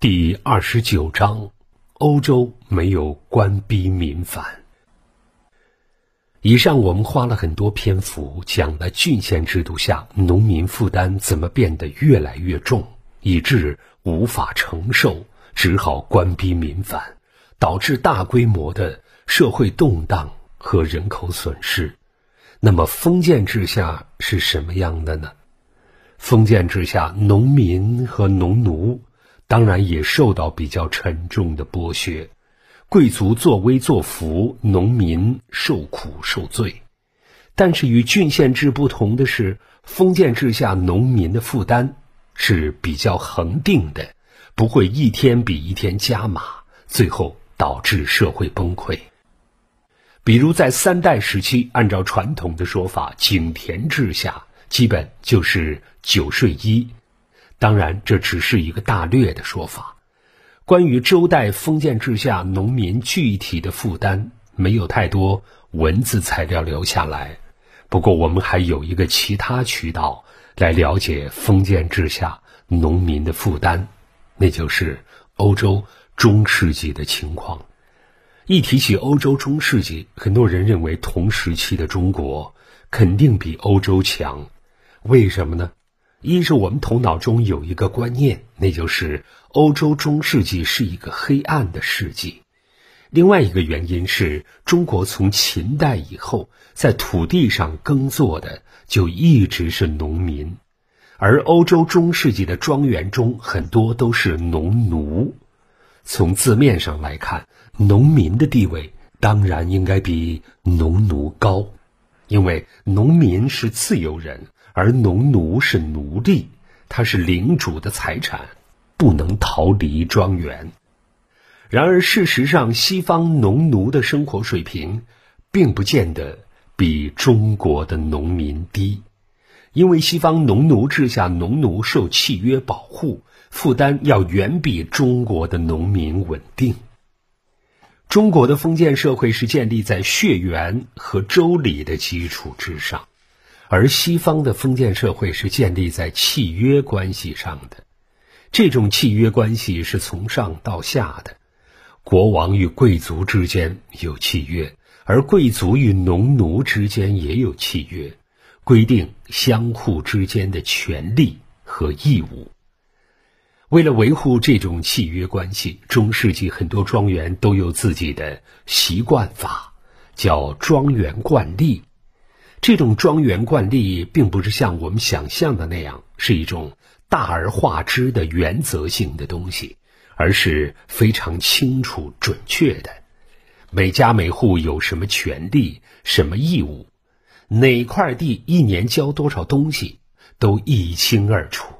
第二十九章：欧洲没有官逼民反。以上我们花了很多篇幅讲了郡县制度下农民负担怎么变得越来越重，以致无法承受，只好官逼民反，导致大规模的社会动荡和人口损失。那么封建制下是什么样的呢？封建制下，农民和农奴。当然也受到比较沉重的剥削，贵族作威作福，农民受苦受罪。但是与郡县制不同的是，封建制下农民的负担是比较恒定的，不会一天比一天加码，最后导致社会崩溃。比如在三代时期，按照传统的说法，井田制下基本就是九税一。当然，这只是一个大略的说法。关于周代封建制下农民具体的负担，没有太多文字材料留下来。不过，我们还有一个其他渠道来了解封建制下农民的负担，那就是欧洲中世纪的情况。一提起欧洲中世纪，很多人认为同时期的中国肯定比欧洲强。为什么呢？一是我们头脑中有一个观念，那就是欧洲中世纪是一个黑暗的世纪；另外一个原因是中国从秦代以后在土地上耕作的就一直是农民，而欧洲中世纪的庄园中很多都是农奴。从字面上来看，农民的地位当然应该比农奴高，因为农民是自由人。而农奴是奴隶，他是领主的财产，不能逃离庄园。然而，事实上，西方农奴的生活水平，并不见得比中国的农民低，因为西方农奴制下，农奴受契约保护，负担要远比中国的农民稳定。中国的封建社会是建立在血缘和周礼的基础之上。而西方的封建社会是建立在契约关系上的，这种契约关系是从上到下的，国王与贵族之间有契约，而贵族与农奴之间也有契约，规定相互之间的权利和义务。为了维护这种契约关系，中世纪很多庄园都有自己的习惯法，叫庄园惯例。这种庄园惯例并不是像我们想象的那样是一种大而化之的原则性的东西，而是非常清楚准确的。每家每户有什么权利、什么义务，哪块地一年交多少东西，都一清二楚。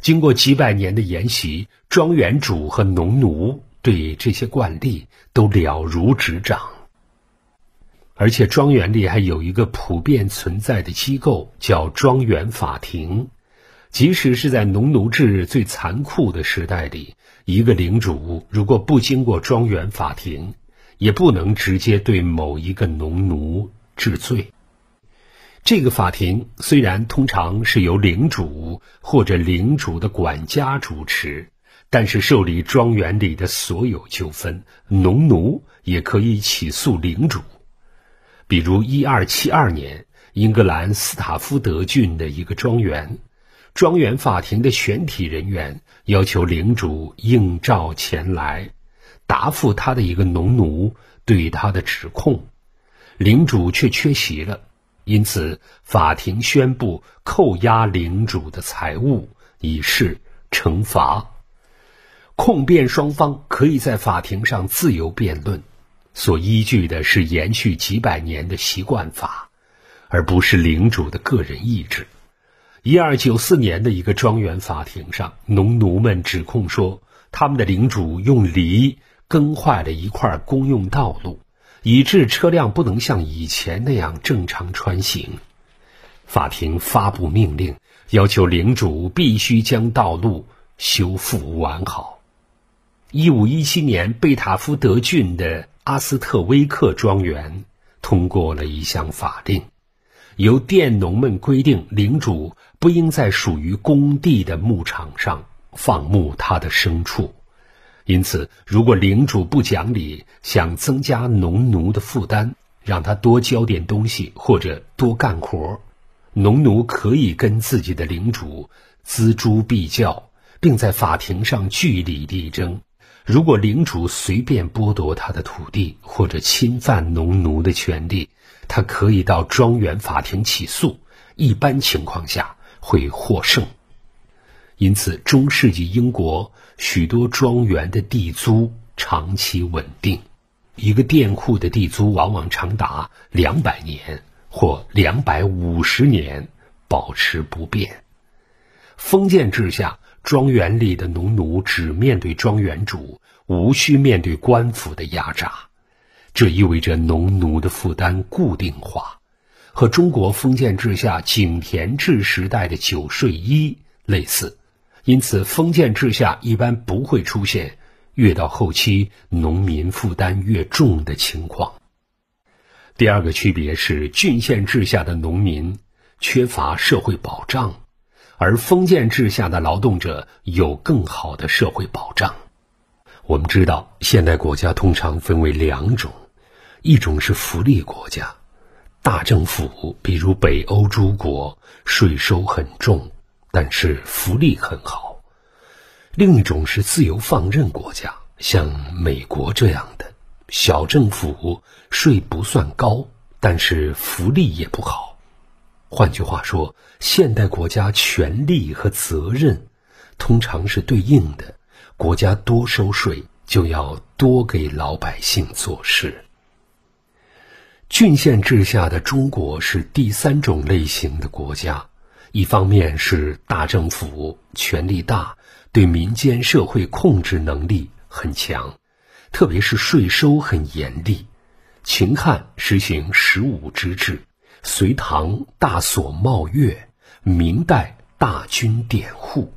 经过几百年的沿袭，庄园主和农奴对这些惯例都了如指掌。而且庄园里还有一个普遍存在的机构，叫庄园法庭。即使是在农奴制最残酷的时代里，一个领主如果不经过庄园法庭，也不能直接对某一个农奴治罪。这个法庭虽然通常是由领主或者领主的管家主持，但是受理庄园里的所有纠纷，农奴也可以起诉领主。比如，一二七二年，英格兰斯塔夫德郡的一个庄园，庄园法庭的全体人员要求领主应召前来，答复他的一个农奴对他的指控，领主却缺席了，因此法庭宣布扣押领主的财物，以示惩罚。控辩双方可以在法庭上自由辩论。所依据的是延续几百年的习惯法，而不是领主的个人意志。一二九四年的一个庄园法庭上，农奴们指控说，他们的领主用犁耕坏了一块公用道路，以致车辆不能像以前那样正常穿行。法庭发布命令，要求领主必须将道路修复完好。一五一七年，贝塔夫德郡的。阿斯特威克庄园通过了一项法令，由佃农们规定，领主不应在属于公地的牧场上放牧他的牲畜，因此，如果领主不讲理，想增加农奴的负担，让他多交点东西或者多干活，农奴可以跟自己的领主锱铢必较，并在法庭上据理力争。如果领主随便剥夺他的土地或者侵犯农奴的权利，他可以到庄园法庭起诉，一般情况下会获胜。因此，中世纪英国许多庄园的地租长期稳定，一个佃户的地租往往长达两百年或两百五十年，保持不变。封建制下。庄园里的农奴只面对庄园主，无需面对官府的压榨，这意味着农奴的负担固定化，和中国封建制下井田制时代的九税一类似。因此，封建制下一般不会出现越到后期农民负担越重的情况。第二个区别是，郡县制下的农民缺乏社会保障。而封建制下的劳动者有更好的社会保障。我们知道，现代国家通常分为两种：一种是福利国家，大政府，比如北欧诸国，税收很重，但是福利很好；另一种是自由放任国家，像美国这样的，小政府，税不算高，但是福利也不好。换句话说，现代国家权力和责任通常是对应的。国家多收税，就要多给老百姓做事。郡县制下的中国是第三种类型的国家，一方面是大政府权力大，对民间社会控制能力很强，特别是税收很严厉。秦汉实行十五之制。隋唐大锁冒月，明代大军典户，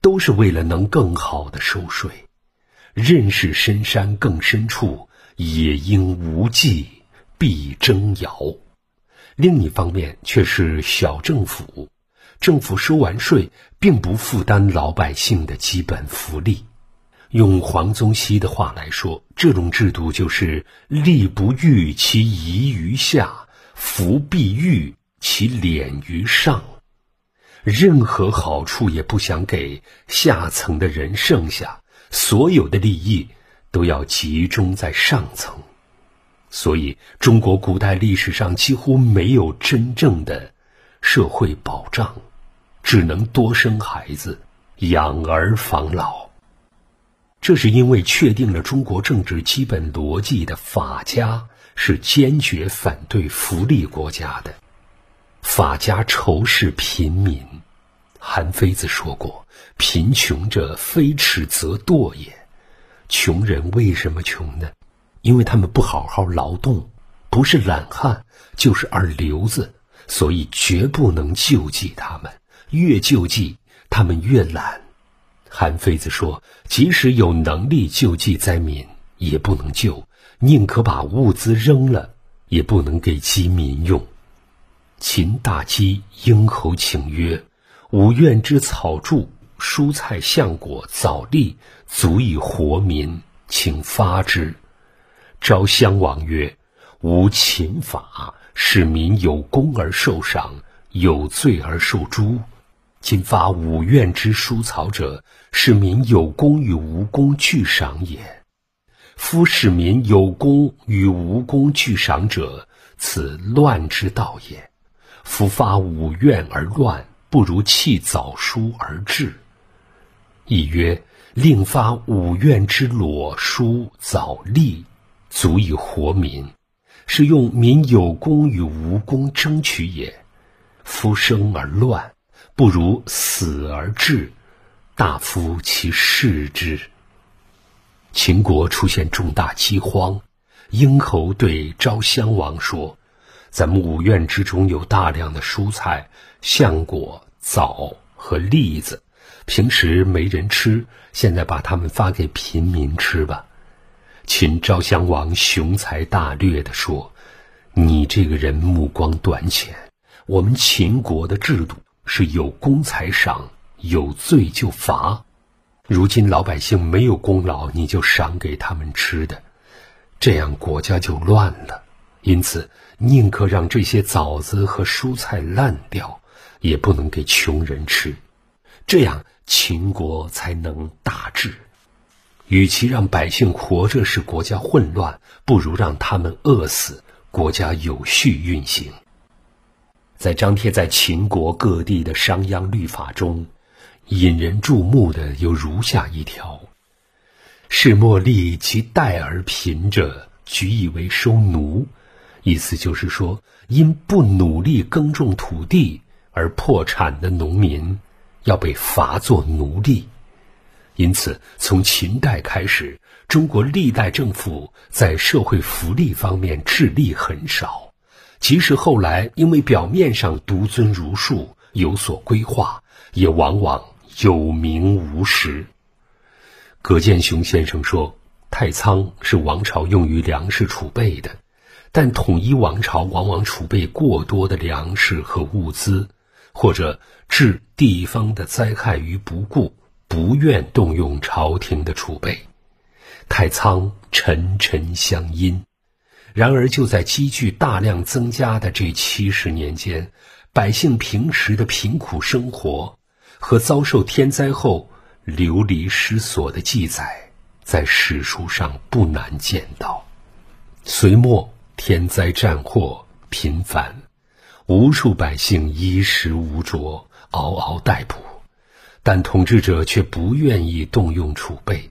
都是为了能更好的收税。任是深山更深处，也应无计必征摇。另一方面却是小政府，政府收完税，并不负担老百姓的基本福利。用黄宗羲的话来说，这种制度就是“力不欲其移于下”。福必欲其敛于上，任何好处也不想给下层的人剩下，所有的利益都要集中在上层。所以，中国古代历史上几乎没有真正的社会保障，只能多生孩子，养儿防老。这是因为确定了中国政治基本逻辑的法家。是坚决反对福利国家的，法家仇视贫民。韩非子说过：“贫穷者，非耻则惰也。”穷人为什么穷呢？因为他们不好好劳动，不是懒汉就是二流子，所以绝不能救济他们。越救济，他们越懒。韩非子说：“即使有能力救济灾民，也不能救。”宁可把物资扔了，也不能给饥民用。秦大饥，应侯请曰：“吾愿之草柱、蔬菜、橡果、枣粒，足以活民，请发之。”昭襄王曰：“吾秦法，使民有功而受赏，有罪而受诛。今发五愿之蔬草者，使民有功与无功俱赏也。”夫使民有功与无功俱赏者，此乱之道也。夫发五愿而乱，不如弃早书而治。亦曰：令发五愿之裸书早立，足以活民，是用民有功与无功争取也。夫生而乱，不如死而治，大夫其事之。秦国出现重大饥荒，殷侯对昭襄王说：“咱们五院之中有大量的蔬菜、橡果、枣和栗子，平时没人吃，现在把它们发给平民吃吧。”秦昭襄王雄才大略地说：“你这个人目光短浅。我们秦国的制度是有功才赏，有罪就罚。”如今老百姓没有功劳，你就赏给他们吃的，这样国家就乱了。因此，宁可让这些枣子和蔬菜烂掉，也不能给穷人吃，这样秦国才能大治。与其让百姓活着使国家混乱，不如让他们饿死，国家有序运行。在张贴在秦国各地的商鞅律法中。引人注目的有如下一条：是莫利其代而贫者，举以为收奴。意思就是说，因不努力耕种土地而破产的农民，要被罚作奴隶。因此，从秦代开始，中国历代政府在社会福利方面致力很少，即使后来因为表面上独尊儒术，有所规划，也往往。有名无实。葛剑雄先生说：“太仓是王朝用于粮食储备的，但统一王朝往往储备过多的粮食和物资，或者置地方的灾害于不顾，不愿动用朝廷的储备。太仓沉沉相因。然而，就在积聚大量增加的这七十年间，百姓平时的贫苦生活。”和遭受天灾后流离失所的记载，在史书上不难见到。隋末天灾战祸频繁，无数百姓衣食无着，嗷嗷待哺，但统治者却不愿意动用储备。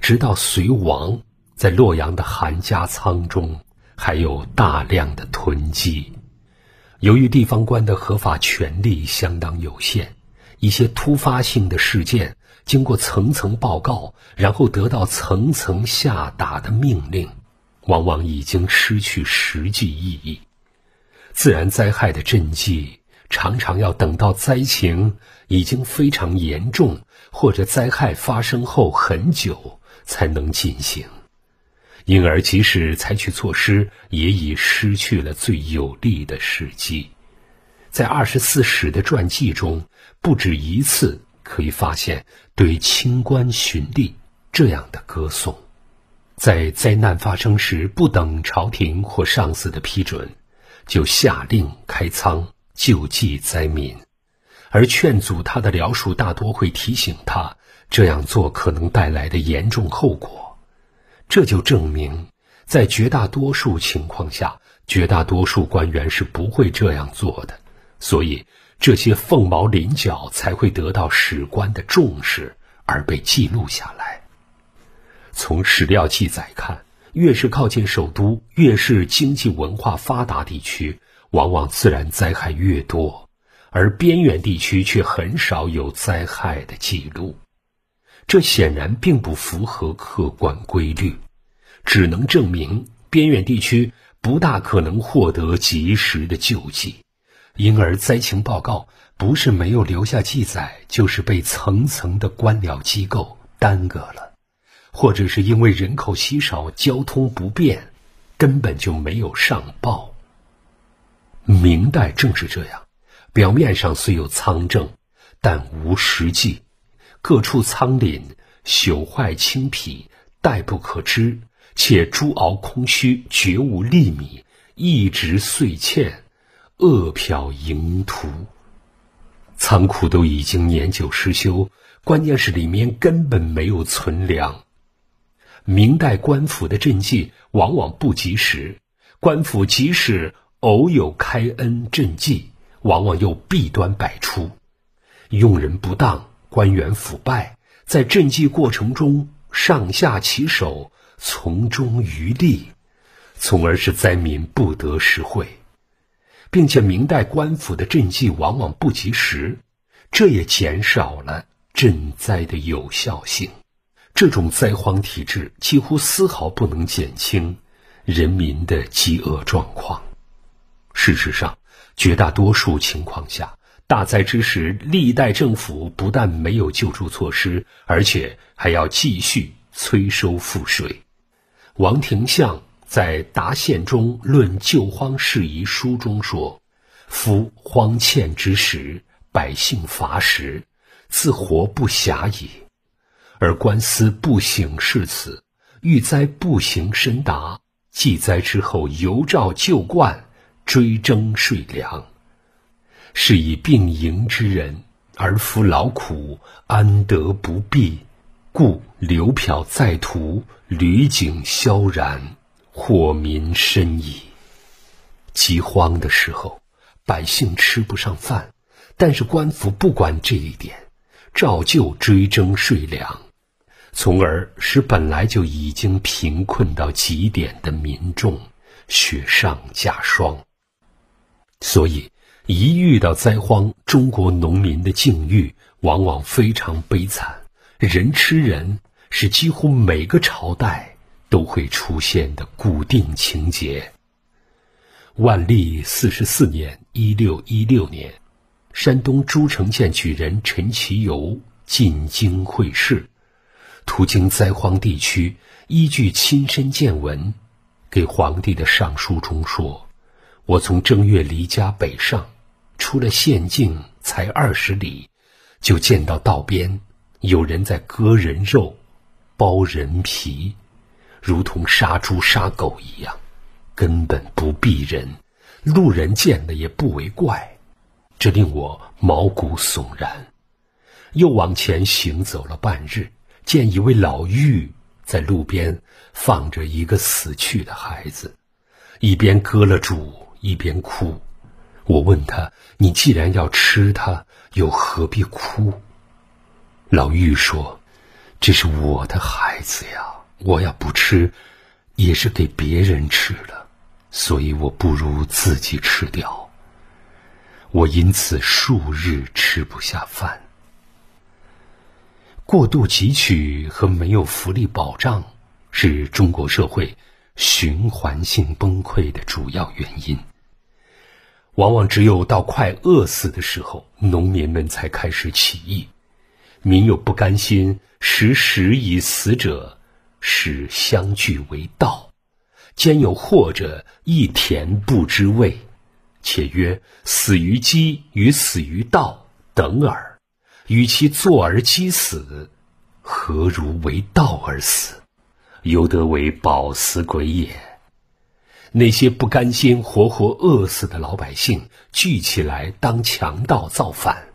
直到隋亡，在洛阳的韩家仓中还有大量的囤积。由于地方官的合法权力相当有限。一些突发性的事件，经过层层报告，然后得到层层下达的命令，往往已经失去实际意义。自然灾害的赈济，常常要等到灾情已经非常严重，或者灾害发生后很久才能进行，因而即使采取措施，也已失去了最有利的时机。在二十四史的传记中，不止一次可以发现对清官巡吏这样的歌颂：在灾难发生时，不等朝廷或上司的批准，就下令开仓救济灾民；而劝阻他的僚属大多会提醒他这样做可能带来的严重后果。这就证明，在绝大多数情况下，绝大多数官员是不会这样做的。所以，这些凤毛麟角才会得到史官的重视而被记录下来。从史料记载看，越是靠近首都，越是经济文化发达地区，往往自然灾害越多，而边远地区却很少有灾害的记录。这显然并不符合客观规律，只能证明边远地区不大可能获得及时的救济。因而，灾情报告不是没有留下记载，就是被层层的官僚机构耽搁了，或者是因为人口稀少、交通不便，根本就没有上报。明代正是这样，表面上虽有仓政，但无实际，各处仓廪朽坏清圮，殆不可知，且诸敖空虚，绝无粒米，一直岁欠。饿殍盈途，仓库都已经年久失修，关键是里面根本没有存粮。明代官府的赈济往往不及时，官府即使偶有开恩赈济，往往又弊端百出，用人不当，官员腐败，在赈济过程中上下其手，从中渔利，从而使灾民不得实惠。并且明代官府的赈济往往不及时，这也减少了赈灾的有效性。这种灾荒体制几乎丝毫不能减轻人民的饥饿状况。事实上，绝大多数情况下，大灾之时，历代政府不但没有救助措施，而且还要继续催收赋税。王廷相。在《答宪中论救荒事宜》书中说：“夫荒欠之时，百姓乏食，自活不暇矣。而官司不省事此，遇灾不行申达，祭灾之后犹照旧惯，追征税粮。是以病营之人，而夫劳苦，安得不避？故流漂在途，旅景萧然，祸民深矣。饥荒的时候，百姓吃不上饭，但是官府不管这一点，照旧追征税粮，从而使本来就已经贫困到极点的民众雪上加霜。所以。一遇到灾荒，中国农民的境遇往往非常悲惨，人吃人是几乎每个朝代都会出现的固定情节。万历四十四年（一六一六年），山东诸城县举人陈其游进京会试，途经灾荒地区，依据亲身见闻，给皇帝的上书中说：“我从正月离家北上。”出了县境才二十里，就见到道边有人在割人肉、剥人皮，如同杀猪杀狗一样，根本不避人，路人见了也不为怪，这令我毛骨悚然。又往前行走了半日，见一位老妪在路边放着一个死去的孩子，一边割了主，一边哭。我问他：“你既然要吃它，又何必哭？”老妪说：“这是我的孩子呀，我要不吃，也是给别人吃了，所以我不如自己吃掉。我因此数日吃不下饭。过度汲取和没有福利保障，是中国社会循环性崩溃的主要原因。”往往只有到快饿死的时候，农民们才开始起义。民有不甘心食食以死者，使相聚为道；兼有祸者，一田不知味。且曰：死于饥与死于道等耳。与其坐而饥死，何如为道而死？犹得为饱死鬼也。那些不甘心活活饿死的老百姓聚起来当强盗造反，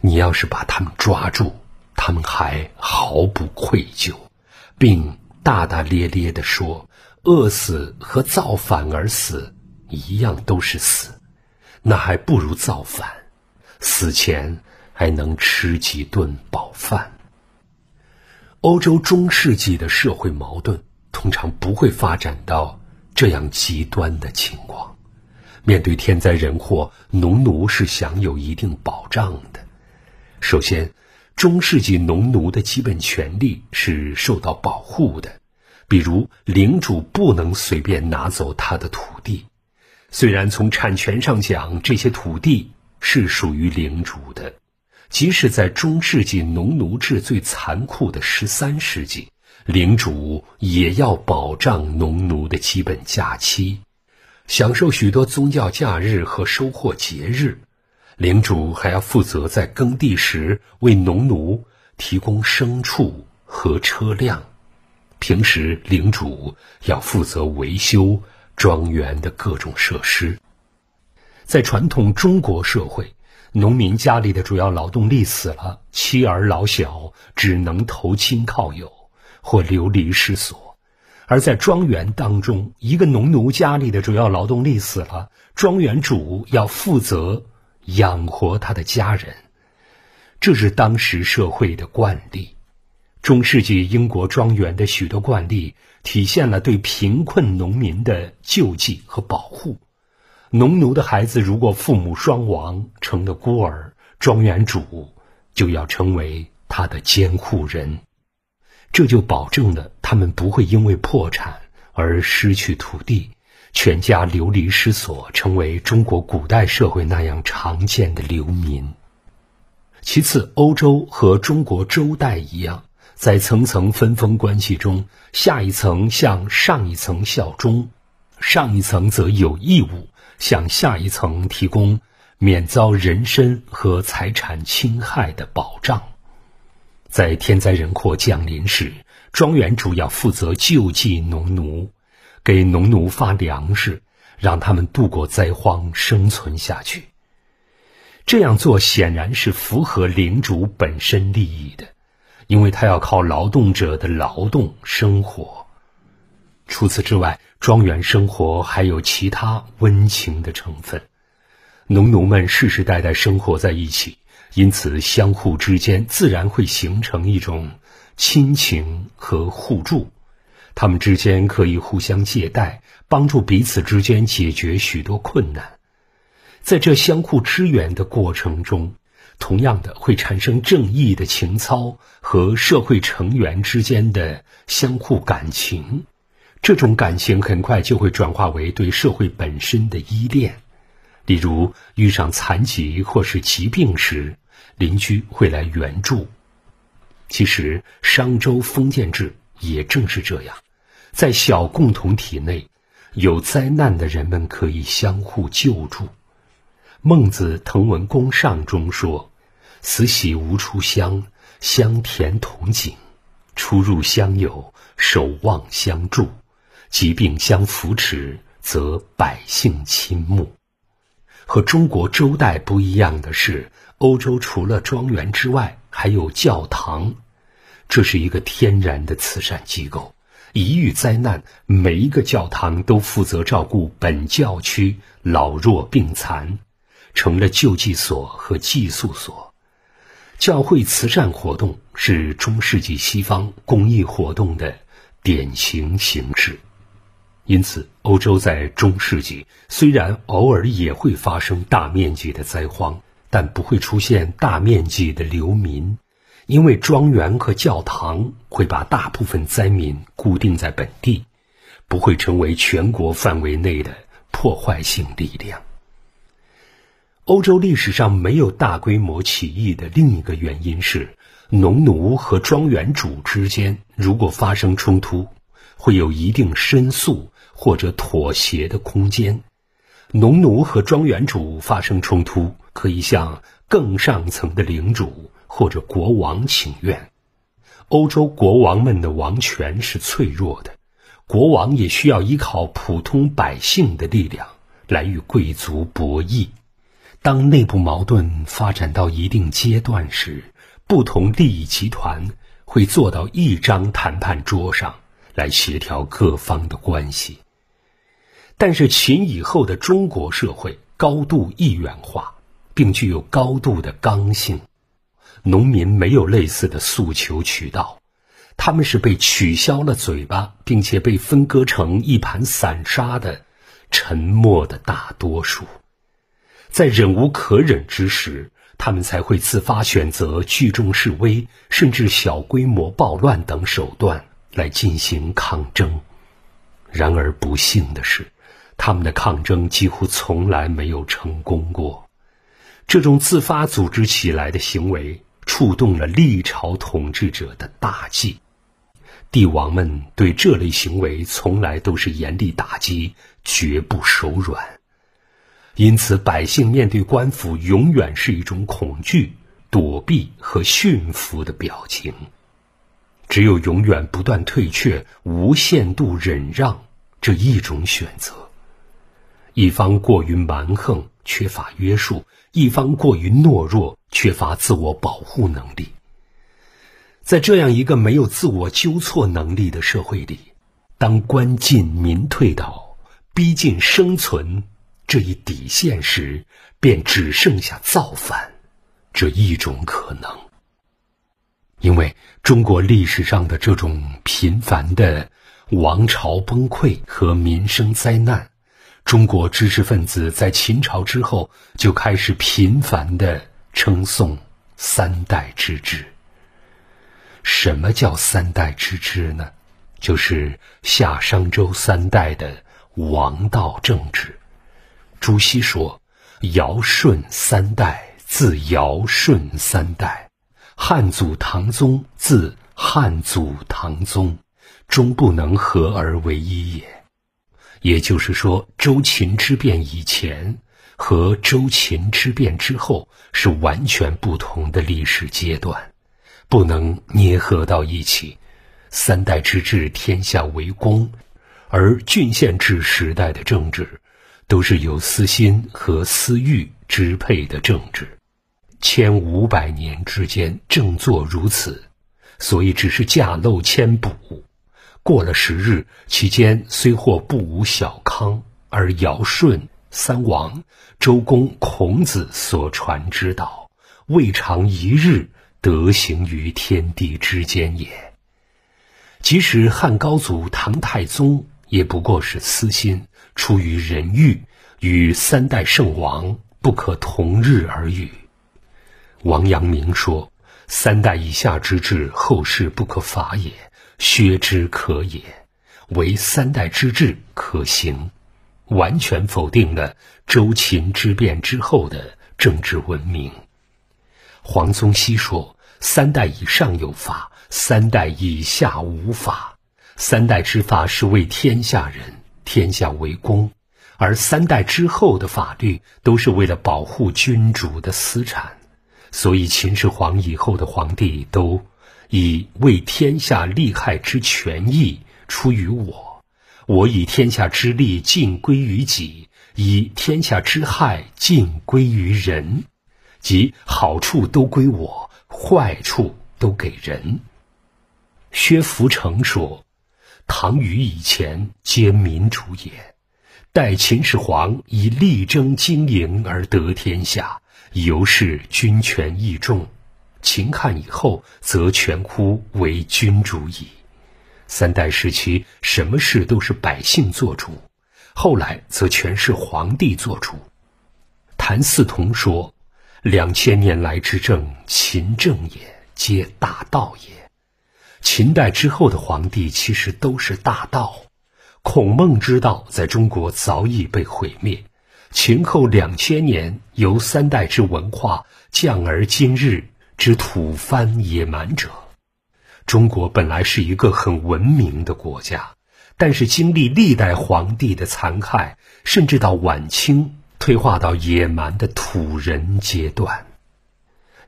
你要是把他们抓住，他们还毫不愧疚，并大大咧咧地说：“饿死和造反而死一样都是死，那还不如造反，死前还能吃几顿饱饭。”欧洲中世纪的社会矛盾通常不会发展到。这样极端的情况，面对天灾人祸，农奴是享有一定保障的。首先，中世纪农奴的基本权利是受到保护的，比如领主不能随便拿走他的土地。虽然从产权上讲，这些土地是属于领主的，即使在中世纪农奴制最残酷的十三世纪。领主也要保障农奴的基本假期，享受许多宗教假日和收获节日。领主还要负责在耕地时为农奴提供牲畜和车辆。平时，领主要负责维修庄园的各种设施。在传统中国社会，农民家里的主要劳动力死了，妻儿老小只能投亲靠友。或流离失所，而在庄园当中，一个农奴家里的主要劳动力死了，庄园主要负责养活他的家人，这是当时社会的惯例。中世纪英国庄园的许多惯例体现了对贫困农民的救济和保护。农奴的孩子如果父母双亡，成了孤儿，庄园主就要成为他的监护人。这就保证了他们不会因为破产而失去土地，全家流离失所，成为中国古代社会那样常见的流民。其次，欧洲和中国周代一样，在层层分封关系中，下一层向上一层效忠，上一层则有义务向下一层提供免遭人身和财产侵害的保障。在天灾人祸降临时，庄园主要负责救济农奴，给农奴发粮食，让他们度过灾荒，生存下去。这样做显然是符合领主本身利益的，因为他要靠劳动者的劳动生活。除此之外，庄园生活还有其他温情的成分。农奴们世世代代生活在一起，因此相互之间自然会形成一种亲情和互助。他们之间可以互相借贷，帮助彼此之间解决许多困难。在这相互支援的过程中，同样的会产生正义的情操和社会成员之间的相互感情。这种感情很快就会转化为对社会本身的依恋。例如，遇上残疾或是疾病时，邻居会来援助。其实，商周封建制也正是这样，在小共同体内，有灾难的人们可以相互救助。孟子《滕文公上》中说：“慈禧无出乡，乡田同景；出入乡友，守望相助；疾病相扶持，则百姓亲睦。”和中国周代不一样的是，欧洲除了庄园之外，还有教堂，这是一个天然的慈善机构。一遇灾难，每一个教堂都负责照顾本教区老弱病残。成了救济所和寄宿所，教会慈善活动是中世纪西方公益活动的典型形式。因此，欧洲在中世纪虽然偶尔也会发生大面积的灾荒，但不会出现大面积的流民，因为庄园和教堂会把大部分灾民固定在本地，不会成为全国范围内的破坏性力量。欧洲历史上没有大规模起义的另一个原因是，农奴和庄园主之间如果发生冲突，会有一定申诉或者妥协的空间。农奴和庄园主发生冲突，可以向更上层的领主或者国王请愿。欧洲国王们的王权是脆弱的，国王也需要依靠普通百姓的力量来与贵族博弈。当内部矛盾发展到一定阶段时，不同利益集团会坐到一张谈判桌上来协调各方的关系。但是秦以后的中国社会高度一元化，并具有高度的刚性，农民没有类似的诉求渠道，他们是被取消了嘴巴，并且被分割成一盘散沙的沉默的大多数。在忍无可忍之时，他们才会自发选择聚众示威，甚至小规模暴乱等手段来进行抗争。然而不幸的是，他们的抗争几乎从来没有成功过。这种自发组织起来的行为，触动了历朝统治者的大忌。帝王们对这类行为从来都是严厉打击，绝不手软。因此，百姓面对官府永远是一种恐惧、躲避和驯服的表情。只有永远不断退却、无限度忍让这一种选择。一方过于蛮横、缺乏约束；一方过于懦弱、缺乏自我保护能力。在这样一个没有自我纠错能力的社会里，当官进民退倒，逼近生存。这一底线时，便只剩下造反这一种可能。因为中国历史上的这种频繁的王朝崩溃和民生灾难，中国知识分子在秦朝之后就开始频繁的称颂三代之治。什么叫三代之治呢？就是夏商周三代的王道政治。朱熹说：“尧舜三代，自尧舜三代；汉祖唐宗，自汉祖唐宗，终不能合而为一也。”也就是说，周秦之变以前和周秦之变之后是完全不同的历史阶段，不能捏合到一起。三代之治，天下为公，而郡县制时代的政治，都是由私心和私欲支配的政治。千五百年之间，正作如此，所以只是架漏迁补。过了十日，其间虽或不无小康，而尧舜三王、周公、孔子所传之道，未尝一日得行于天地之间也。即使汉高祖唐太宗，也不过是私心，出于人欲，与三代圣王不可同日而语。王阳明说：“三代以下之治，后世不可法也。”削之可也，唯三代之治可行，完全否定了周秦之变之后的政治文明。黄宗羲说：“三代以上有法，三代以下无法。三代之法是为天下人，天下为公；而三代之后的法律都是为了保护君主的私产。所以秦始皇以后的皇帝都。”以为天下利害之权益出于我，我以天下之利尽归于己，以天下之害尽归于人，即好处都归我，坏处都给人。薛福成说：“唐虞以前皆民主也，待秦始皇以力争经营而得天下，由是君权益重。”秦汉以后，则全乎为君主矣。三代时期，什么事都是百姓做主；后来，则全是皇帝做主。谭嗣同说：“两千年来之政，秦政也，皆大道也。秦代之后的皇帝，其实都是大道。孔孟之道，在中国早已被毁灭。秦后两千年，由三代之文化降而今日。”之土蕃野蛮者，中国本来是一个很文明的国家，但是经历历代皇帝的残害，甚至到晚清退化到野蛮的土人阶段。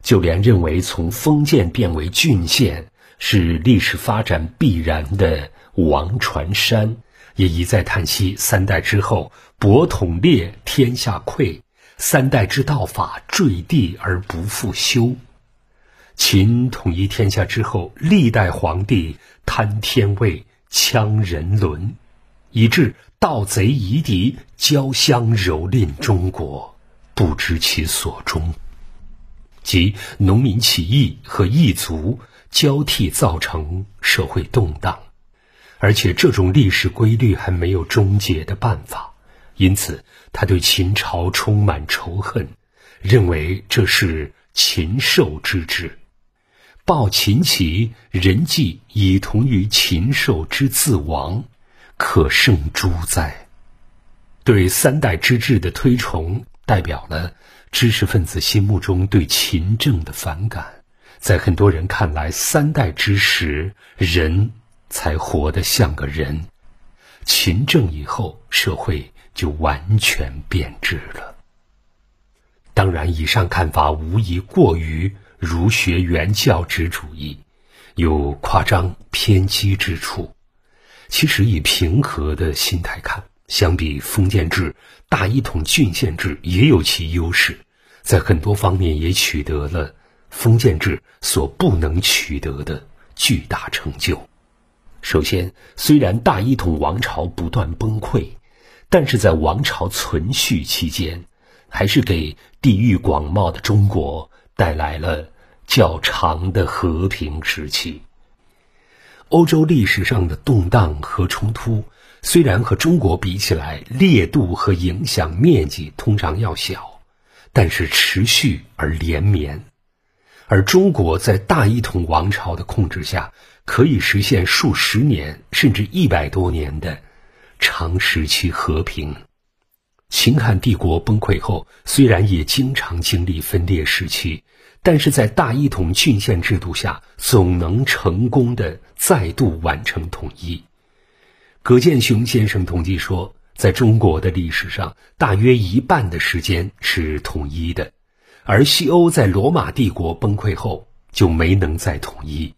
就连认为从封建变为郡县是历史发展必然的王传山，也一再叹息：三代之后，博统烈，天下溃；三代之道法坠地而不复修。秦统一天下之后，历代皇帝贪天位、羌人伦，以致盗贼夷狄交相蹂躏中国，不知其所终。即农民起义和异族交替造成社会动荡，而且这种历史规律还没有终结的办法，因此他对秦朝充满仇恨，认为这是禽兽之治。报秦起，人计以同于禽兽之自亡，可胜诸哉？对三代之治的推崇，代表了知识分子心目中对秦政的反感。在很多人看来，三代之时，人才活得像个人；秦政以后，社会就完全变质了。当然，以上看法无疑过于。儒学原教旨主义有夸张偏激之处，其实以平和的心态看，相比封建制、大一统郡县制也有其优势，在很多方面也取得了封建制所不能取得的巨大成就。首先，虽然大一统王朝不断崩溃，但是在王朝存续期间，还是给地域广袤的中国带来了。较长的和平时期，欧洲历史上的动荡和冲突，虽然和中国比起来烈度和影响面积通常要小，但是持续而连绵。而中国在大一统王朝的控制下，可以实现数十年甚至一百多年的长时期和平。秦汉帝国崩溃后，虽然也经常经历分裂时期。但是在大一统郡县制度下，总能成功的再度完成统一。葛剑雄先生统计说，在中国的历史上，大约一半的时间是统一的，而西欧在罗马帝国崩溃后，就没能再统一。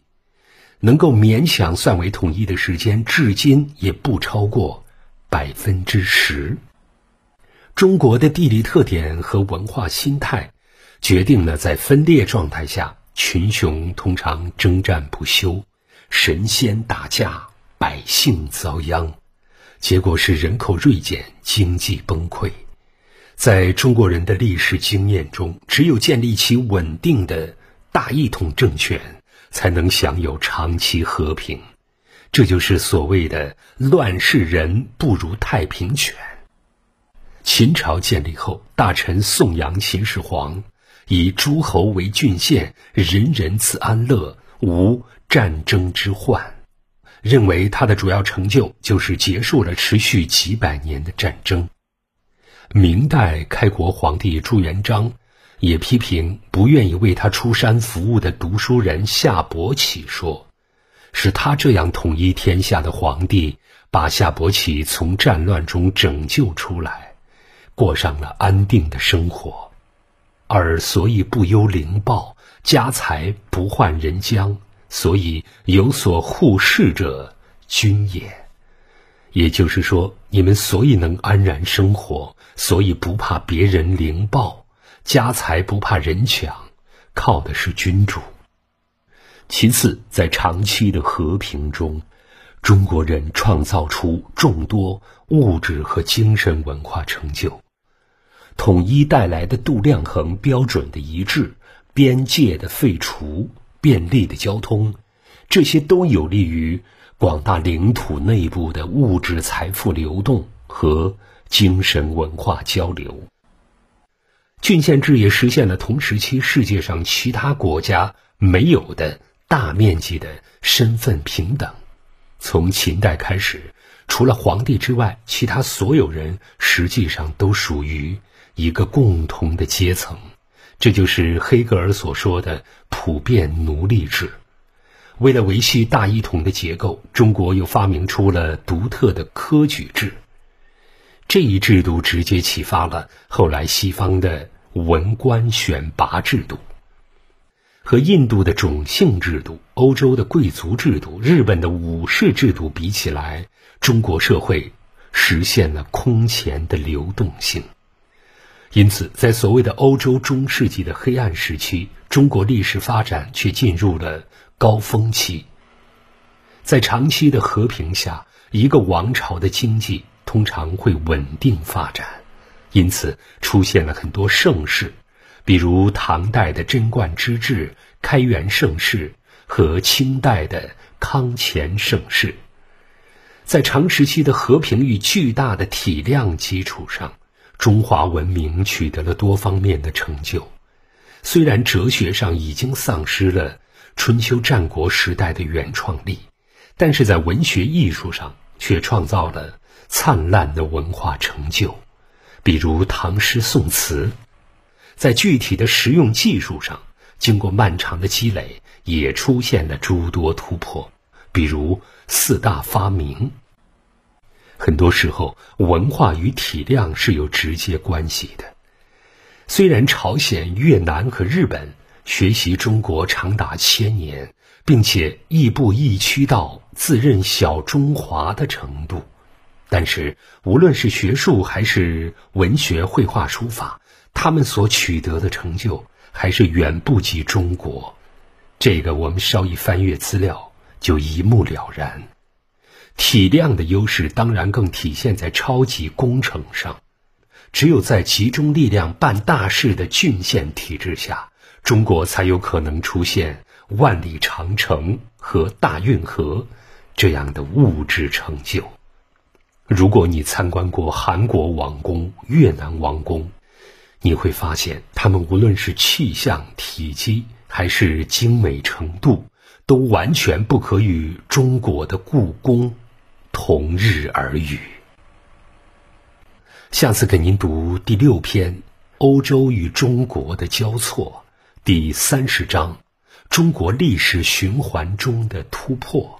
能够勉强算为统一的时间，至今也不超过百分之十。中国的地理特点和文化心态，决定了在分裂状态下，群雄通常征战不休，神仙打架，百姓遭殃，结果是人口锐减，经济崩溃。在中国人的历史经验中，只有建立起稳定的大一统政权。才能享有长期和平，这就是所谓的“乱世人不如太平犬”。秦朝建立后，大臣颂扬秦始皇，以诸侯为郡县，人人自安乐，无战争之患，认为他的主要成就就是结束了持续几百年的战争。明代开国皇帝朱元璋。也批评不愿意为他出山服务的读书人夏伯启说：“是他这样统一天下的皇帝，把夏伯启从战乱中拯救出来，过上了安定的生活，而所以不忧灵暴，家财不患人将，所以有所护世者，君也。也就是说，你们所以能安然生活，所以不怕别人凌暴。”家财不怕人抢，靠的是君主。其次，在长期的和平中，中国人创造出众多物质和精神文化成就。统一带来的度量衡标准的一致、边界的废除、便利的交通，这些都有利于广大领土内部的物质财富流动和精神文化交流。郡县制也实现了同时期世界上其他国家没有的大面积的身份平等。从秦代开始，除了皇帝之外，其他所有人实际上都属于一个共同的阶层。这就是黑格尔所说的普遍奴隶制。为了维系大一统的结构，中国又发明出了独特的科举制。这一制度直接启发了后来西方的文官选拔制度，和印度的种姓制度、欧洲的贵族制度、日本的武士制度比起来，中国社会实现了空前的流动性。因此，在所谓的欧洲中世纪的黑暗时期，中国历史发展却进入了高峰期。在长期的和平下，一个王朝的经济。通常会稳定发展，因此出现了很多盛世，比如唐代的贞观之治、开元盛世和清代的康乾盛世。在长时期的和平与巨大的体量基础上，中华文明取得了多方面的成就。虽然哲学上已经丧失了春秋战国时代的原创力，但是在文学艺术上却创造了。灿烂的文化成就，比如唐诗宋词，在具体的实用技术上，经过漫长的积累，也出现了诸多突破，比如四大发明。很多时候，文化与体量是有直接关系的。虽然朝鲜、越南和日本学习中国长达千年，并且亦步亦趋到自认小中华的程度。但是，无论是学术还是文学、绘画、书法，他们所取得的成就还是远不及中国。这个我们稍一翻阅资料就一目了然。体量的优势当然更体现在超级工程上。只有在集中力量办大事的郡县体制下，中国才有可能出现万里长城和大运河这样的物质成就。如果你参观过韩国王宫、越南王宫，你会发现，他们无论是气象、体积，还是精美程度，都完全不可与中国的故宫同日而语。下次给您读第六篇《欧洲与中国的交错》，第三十章《中国历史循环中的突破》。